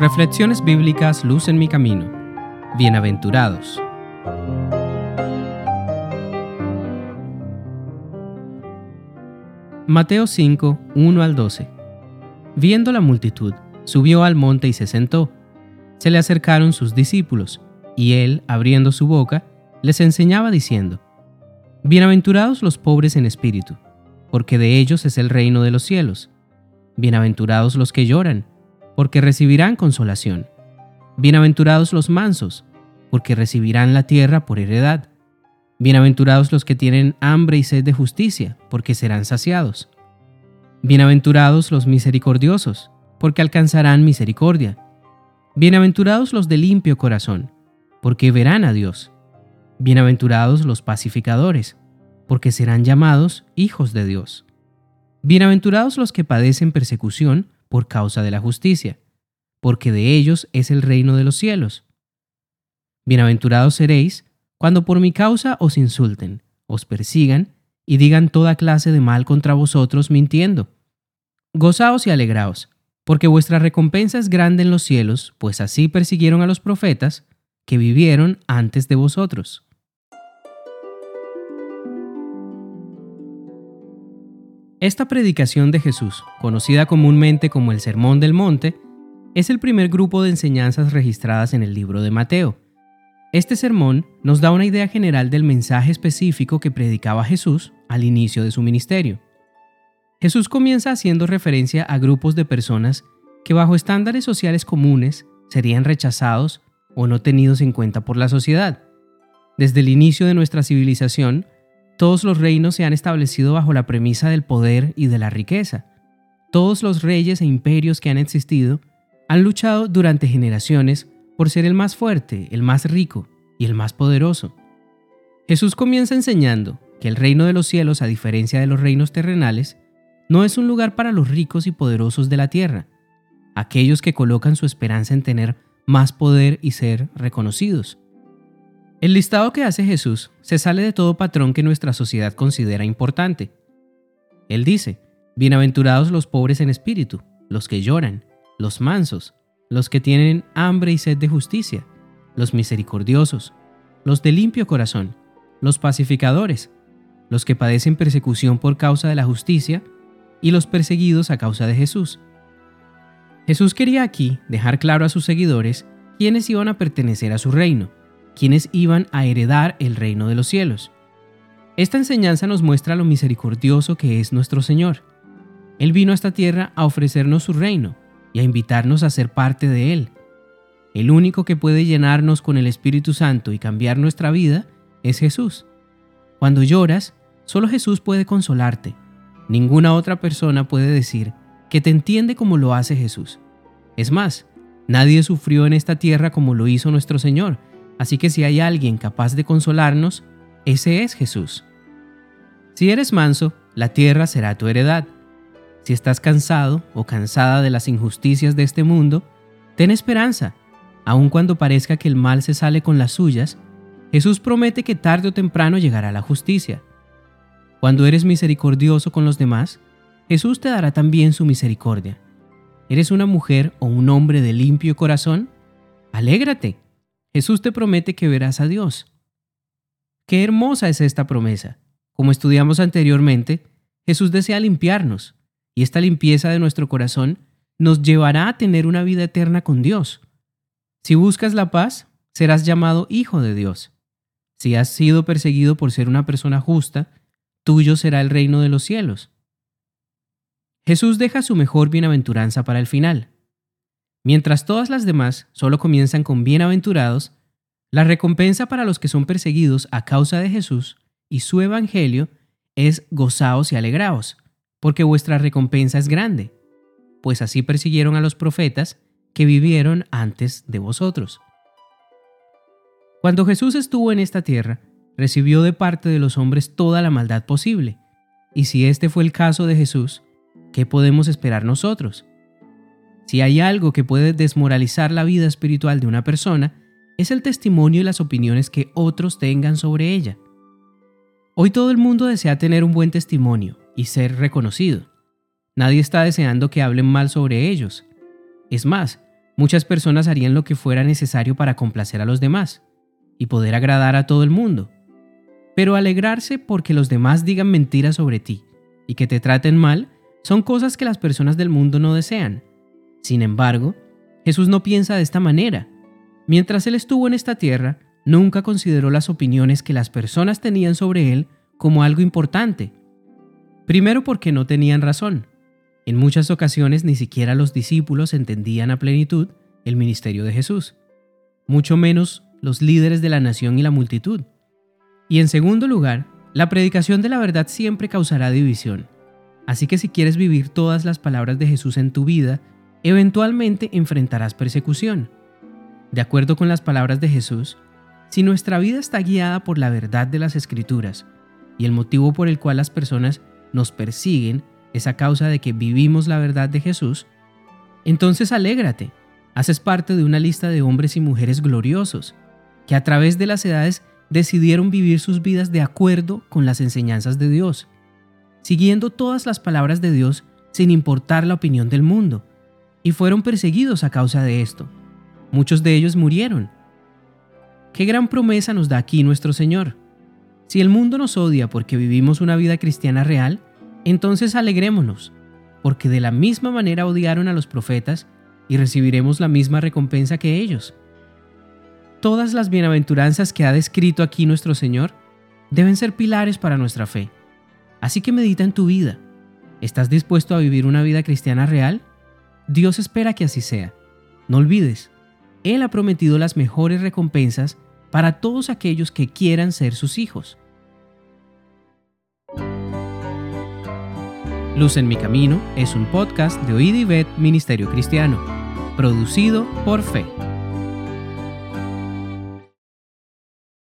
Reflexiones bíblicas Luz en mi camino. Bienaventurados. Mateo 5, 1 al 12. Viendo la multitud, subió al monte y se sentó. Se le acercaron sus discípulos, y él, abriendo su boca, les enseñaba diciendo, Bienaventurados los pobres en espíritu, porque de ellos es el reino de los cielos. Bienaventurados los que lloran, porque recibirán consolación. Bienaventurados los mansos, porque recibirán la tierra por heredad. Bienaventurados los que tienen hambre y sed de justicia, porque serán saciados. Bienaventurados los misericordiosos, porque alcanzarán misericordia. Bienaventurados los de limpio corazón, porque verán a Dios. Bienaventurados los pacificadores, porque serán llamados hijos de Dios. Bienaventurados los que padecen persecución por causa de la justicia, porque de ellos es el reino de los cielos. Bienaventurados seréis cuando por mi causa os insulten, os persigan y digan toda clase de mal contra vosotros mintiendo. Gozaos y alegraos, porque vuestra recompensa es grande en los cielos, pues así persiguieron a los profetas que vivieron antes de vosotros. Esta predicación de Jesús, conocida comúnmente como el Sermón del Monte, es el primer grupo de enseñanzas registradas en el libro de Mateo este sermón nos da una idea general del mensaje específico que predicaba Jesús al inicio de su ministerio. Jesús comienza haciendo referencia a grupos de personas que bajo estándares sociales comunes serían rechazados o no tenidos en cuenta por la sociedad. Desde el inicio de nuestra civilización, todos los reinos se han establecido bajo la premisa del poder y de la riqueza. Todos los reyes e imperios que han existido han luchado durante generaciones por ser el más fuerte, el más rico y el más poderoso. Jesús comienza enseñando que el reino de los cielos, a diferencia de los reinos terrenales, no es un lugar para los ricos y poderosos de la tierra, aquellos que colocan su esperanza en tener más poder y ser reconocidos. El listado que hace Jesús se sale de todo patrón que nuestra sociedad considera importante. Él dice, Bienaventurados los pobres en espíritu, los que lloran, los mansos, los que tienen hambre y sed de justicia, los misericordiosos, los de limpio corazón, los pacificadores, los que padecen persecución por causa de la justicia y los perseguidos a causa de Jesús. Jesús quería aquí dejar claro a sus seguidores quiénes iban a pertenecer a su reino, quiénes iban a heredar el reino de los cielos. Esta enseñanza nos muestra lo misericordioso que es nuestro Señor. Él vino a esta tierra a ofrecernos su reino, y a invitarnos a ser parte de Él. El único que puede llenarnos con el Espíritu Santo y cambiar nuestra vida es Jesús. Cuando lloras, solo Jesús puede consolarte. Ninguna otra persona puede decir que te entiende como lo hace Jesús. Es más, nadie sufrió en esta tierra como lo hizo nuestro Señor, así que si hay alguien capaz de consolarnos, ese es Jesús. Si eres manso, la tierra será tu heredad. Si estás cansado o cansada de las injusticias de este mundo, ten esperanza. Aun cuando parezca que el mal se sale con las suyas, Jesús promete que tarde o temprano llegará la justicia. Cuando eres misericordioso con los demás, Jesús te dará también su misericordia. ¿Eres una mujer o un hombre de limpio corazón? Alégrate. Jesús te promete que verás a Dios. Qué hermosa es esta promesa. Como estudiamos anteriormente, Jesús desea limpiarnos, y esta limpieza de nuestro corazón nos llevará a tener una vida eterna con Dios. Si buscas la paz, serás llamado hijo de Dios. Si has sido perseguido por ser una persona justa, tuyo será el reino de los cielos. Jesús deja su mejor bienaventuranza para el final. Mientras todas las demás solo comienzan con bienaventurados, la recompensa para los que son perseguidos a causa de Jesús y su evangelio es gozaos y alegraos porque vuestra recompensa es grande, pues así persiguieron a los profetas que vivieron antes de vosotros. Cuando Jesús estuvo en esta tierra, recibió de parte de los hombres toda la maldad posible, y si este fue el caso de Jesús, ¿qué podemos esperar nosotros? Si hay algo que puede desmoralizar la vida espiritual de una persona, es el testimonio y las opiniones que otros tengan sobre ella. Hoy todo el mundo desea tener un buen testimonio y ser reconocido. Nadie está deseando que hablen mal sobre ellos, Es más, muchas personas harían lo que fuera necesario para complacer a los demás y poder agradar a todo el mundo. Pero alegrarse porque los demás digan mentiras sobre ti y que te traten mal son cosas que las personas del mundo no desean. Sin embargo, Jesús no piensa de esta manera. Mientras Él estuvo en esta tierra, nunca consideró las opiniones que las personas tenían sobre Él como algo importante. Primero porque no tenían razón. En muchas ocasiones ni siquiera los discípulos entendían a plenitud el ministerio de Jesús, mucho menos los líderes de la nación y la multitud. Y en segundo lugar, la predicación de la verdad siempre causará división. Así que si quieres vivir todas las palabras de Jesús en tu vida, eventualmente enfrentarás persecución. De acuerdo con las palabras de Jesús, si nuestra vida está guiada por la verdad de las Escrituras y el motivo por el cual las personas nos persiguen es a causa de que vivimos la verdad de Jesús, entonces alégrate, haces parte de una lista de hombres y mujeres gloriosos que a través de las edades decidieron vivir sus vidas de acuerdo con las enseñanzas de Dios siguiendo todas las palabras de Dios sin importar la opinión del mundo, y fueron perseguidos a causa de esto. Muchos de ellos murieron. Qué gran promesa nos da aquí nuestro Señor. Si el mundo nos odia porque vivimos una vida cristiana real, entonces alegrémonos, porque de la misma manera odiaron a los profetas y recibiremos la misma recompensa que ellos. Todas las bienaventuranzas que ha descrito aquí nuestro Señor deben ser pilares para nuestra fe. Así que medita en tu vida. ¿Estás dispuesto a vivir una vida cristiana real? Dios espera que así sea. No olvides, Él ha prometido las mejores recompensas para todos aquellos que quieran ser sus hijos. Luz en mi camino es un podcast de Oíd Ministerio Cristiano, producido por Fe.